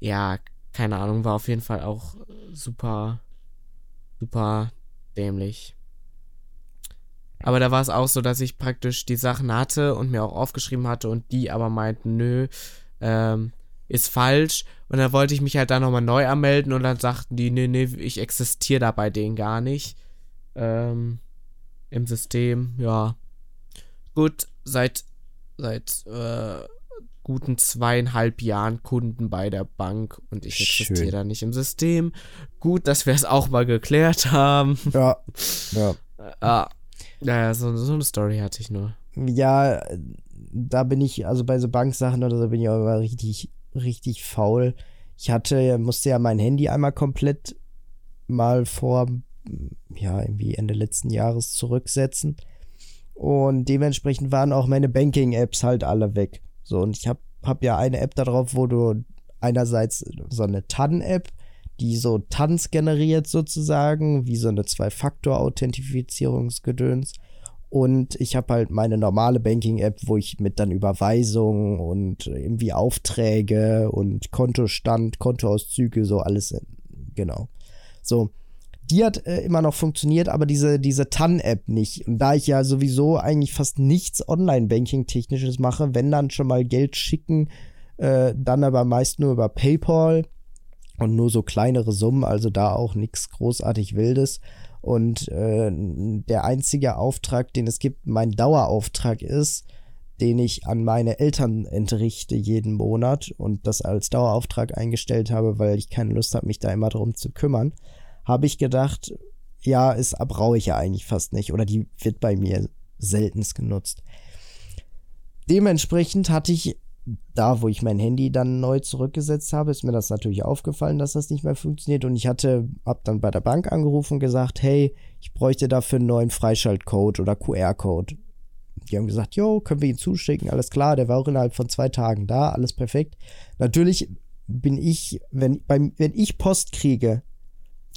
ja, keine Ahnung, war auf jeden Fall auch super, super dämlich. Aber da war es auch so, dass ich praktisch die Sachen hatte und mir auch aufgeschrieben hatte und die aber meinten, nö, ähm, ist falsch. Und dann wollte ich mich halt da nochmal neu anmelden und dann sagten die, nee, nee, ich existiere da bei denen gar nicht. Ähm, Im System, ja. Gut, seit, seit äh, guten zweieinhalb Jahren Kunden bei der Bank und ich existiere da nicht im System. Gut, dass wir es auch mal geklärt haben. Ja, ja. ah, naja, so, so eine Story hatte ich nur. Ja, da bin ich, also bei so Banksachen oder so bin ich auch immer richtig richtig faul. Ich hatte, musste ja mein Handy einmal komplett mal vor, ja, irgendwie Ende letzten Jahres zurücksetzen. Und dementsprechend waren auch meine Banking-Apps halt alle weg. So, und ich habe hab ja eine App darauf, wo du einerseits so eine TAN-App, die so TANs generiert sozusagen, wie so eine Zwei-Faktor-Authentifizierungsgedöns. Und ich habe halt meine normale Banking-App, wo ich mit dann Überweisungen und irgendwie Aufträge und Kontostand, Kontoauszüge, so alles, äh, genau. So, die hat äh, immer noch funktioniert, aber diese, diese TAN-App nicht. Und da ich ja sowieso eigentlich fast nichts Online-Banking-Technisches mache, wenn dann schon mal Geld schicken, äh, dann aber meist nur über PayPal und nur so kleinere Summen, also da auch nichts großartig Wildes. Und äh, der einzige Auftrag, den es gibt, mein Dauerauftrag ist, den ich an meine Eltern entrichte jeden Monat und das als Dauerauftrag eingestellt habe, weil ich keine Lust habe, mich da immer drum zu kümmern, habe ich gedacht, ja, ist brauche ich ja eigentlich fast nicht oder die wird bei mir seltenst genutzt. Dementsprechend hatte ich da, wo ich mein Handy dann neu zurückgesetzt habe, ist mir das natürlich aufgefallen, dass das nicht mehr funktioniert. Und ich hatte, hab dann bei der Bank angerufen und gesagt, hey, ich bräuchte dafür einen neuen Freischaltcode oder QR-Code. die haben gesagt, jo, können wir ihn zuschicken, alles klar, der war auch innerhalb von zwei Tagen da, alles perfekt. Natürlich bin ich, wenn, beim, wenn ich Post kriege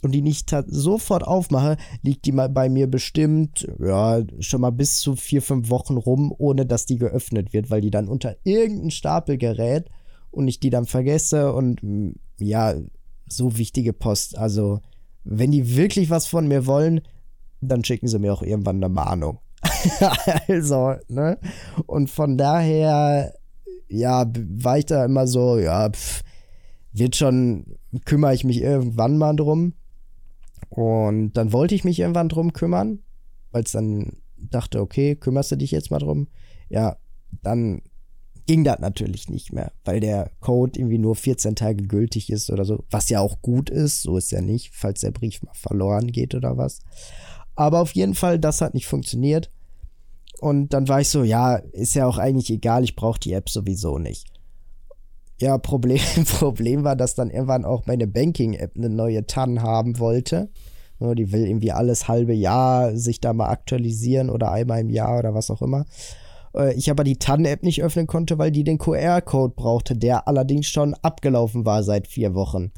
und die nicht sofort aufmache, liegt die mal bei mir bestimmt, ja, schon mal bis zu vier, fünf Wochen rum, ohne dass die geöffnet wird, weil die dann unter irgendeinen Stapel gerät und ich die dann vergesse und mm, ja, so wichtige Post. Also, wenn die wirklich was von mir wollen, dann schicken sie mir auch irgendwann eine Mahnung. also, ne? Und von daher, ja, war ich da immer so, ja, pff, wird schon, kümmere ich mich irgendwann mal drum. Und dann wollte ich mich irgendwann drum kümmern, weil es dann dachte, okay, kümmerst du dich jetzt mal drum? Ja, dann ging das natürlich nicht mehr, weil der Code irgendwie nur 14 Tage gültig ist oder so, was ja auch gut ist, so ist ja nicht, falls der Brief mal verloren geht oder was. Aber auf jeden Fall, das hat nicht funktioniert. Und dann war ich so, ja, ist ja auch eigentlich egal, ich brauche die App sowieso nicht. Ja, Problem, Problem war, dass dann irgendwann auch meine Banking-App eine neue TAN haben wollte. Die will irgendwie alles halbe Jahr sich da mal aktualisieren oder einmal im Jahr oder was auch immer. Äh, ich aber die TAN-App nicht öffnen konnte, weil die den QR-Code brauchte, der allerdings schon abgelaufen war seit vier Wochen.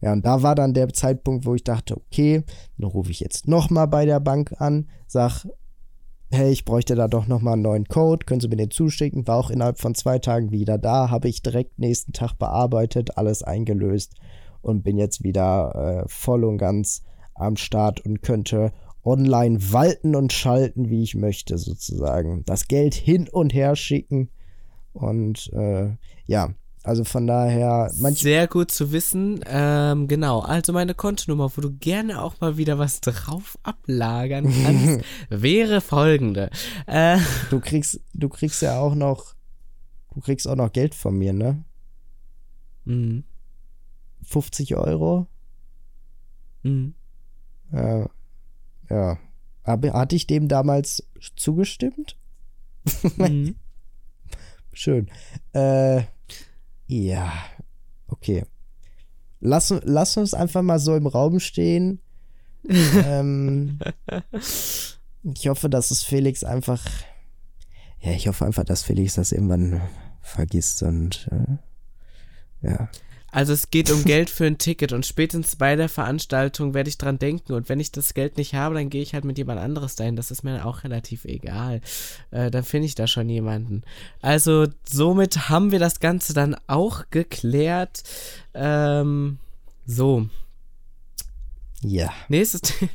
Ja, und da war dann der Zeitpunkt, wo ich dachte, okay, dann rufe ich jetzt nochmal bei der Bank an, sag, hey, ich bräuchte da doch nochmal einen neuen Code, können Sie mir den zuschicken? War auch innerhalb von zwei Tagen wieder da, habe ich direkt nächsten Tag bearbeitet, alles eingelöst und bin jetzt wieder äh, voll und ganz am Start und könnte online walten und schalten, wie ich möchte, sozusagen. Das Geld hin und her schicken und äh, ja, also von daher. Sehr gut zu wissen. Ähm, genau. Also meine Kontonummer, wo du gerne auch mal wieder was drauf ablagern kannst, wäre folgende. Äh, du kriegst, du kriegst ja auch noch, du kriegst auch noch Geld von mir, ne? Mhm. 50 Euro. Mhm. Äh, ja. Aber hatte ich dem damals zugestimmt? Mhm. Schön. Äh, ja, okay. Lass, lass uns einfach mal so im Raum stehen. ähm, ich hoffe, dass es Felix einfach. Ja, ich hoffe einfach, dass Felix das irgendwann vergisst und äh, ja. Also es geht um Geld für ein Ticket und spätestens bei der Veranstaltung werde ich dran denken und wenn ich das Geld nicht habe, dann gehe ich halt mit jemand anderes dahin. Das ist mir auch relativ egal. Äh, dann finde ich da schon jemanden. Also somit haben wir das Ganze dann auch geklärt. Ähm, so. Ja. Nächstes Thema.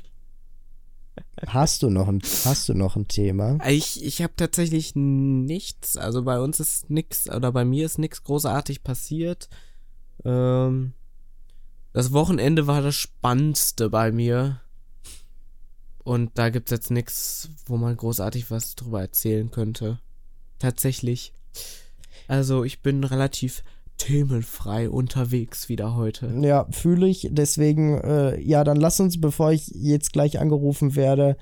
Hast du noch ein, hast du noch ein Thema? Ich, ich habe tatsächlich nichts. Also bei uns ist nichts, oder bei mir ist nichts großartig passiert. Ähm, das Wochenende war das Spannendste bei mir. Und da gibt's jetzt nichts, wo man großartig was drüber erzählen könnte. Tatsächlich. Also ich bin relativ themenfrei unterwegs wieder heute. Ja, fühle ich. Deswegen, äh, ja, dann lass uns, bevor ich jetzt gleich angerufen werde,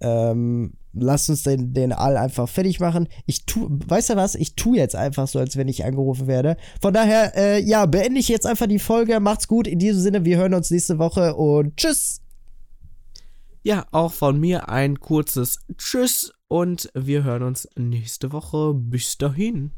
ähm, lass uns den, den All einfach fertig machen. Ich tu, weißt du was? Ich tu jetzt einfach so, als wenn ich angerufen werde. Von daher, äh, ja, beende ich jetzt einfach die Folge. Macht's gut. In diesem Sinne, wir hören uns nächste Woche und tschüss. Ja, auch von mir ein kurzes Tschüss und wir hören uns nächste Woche. Bis dahin.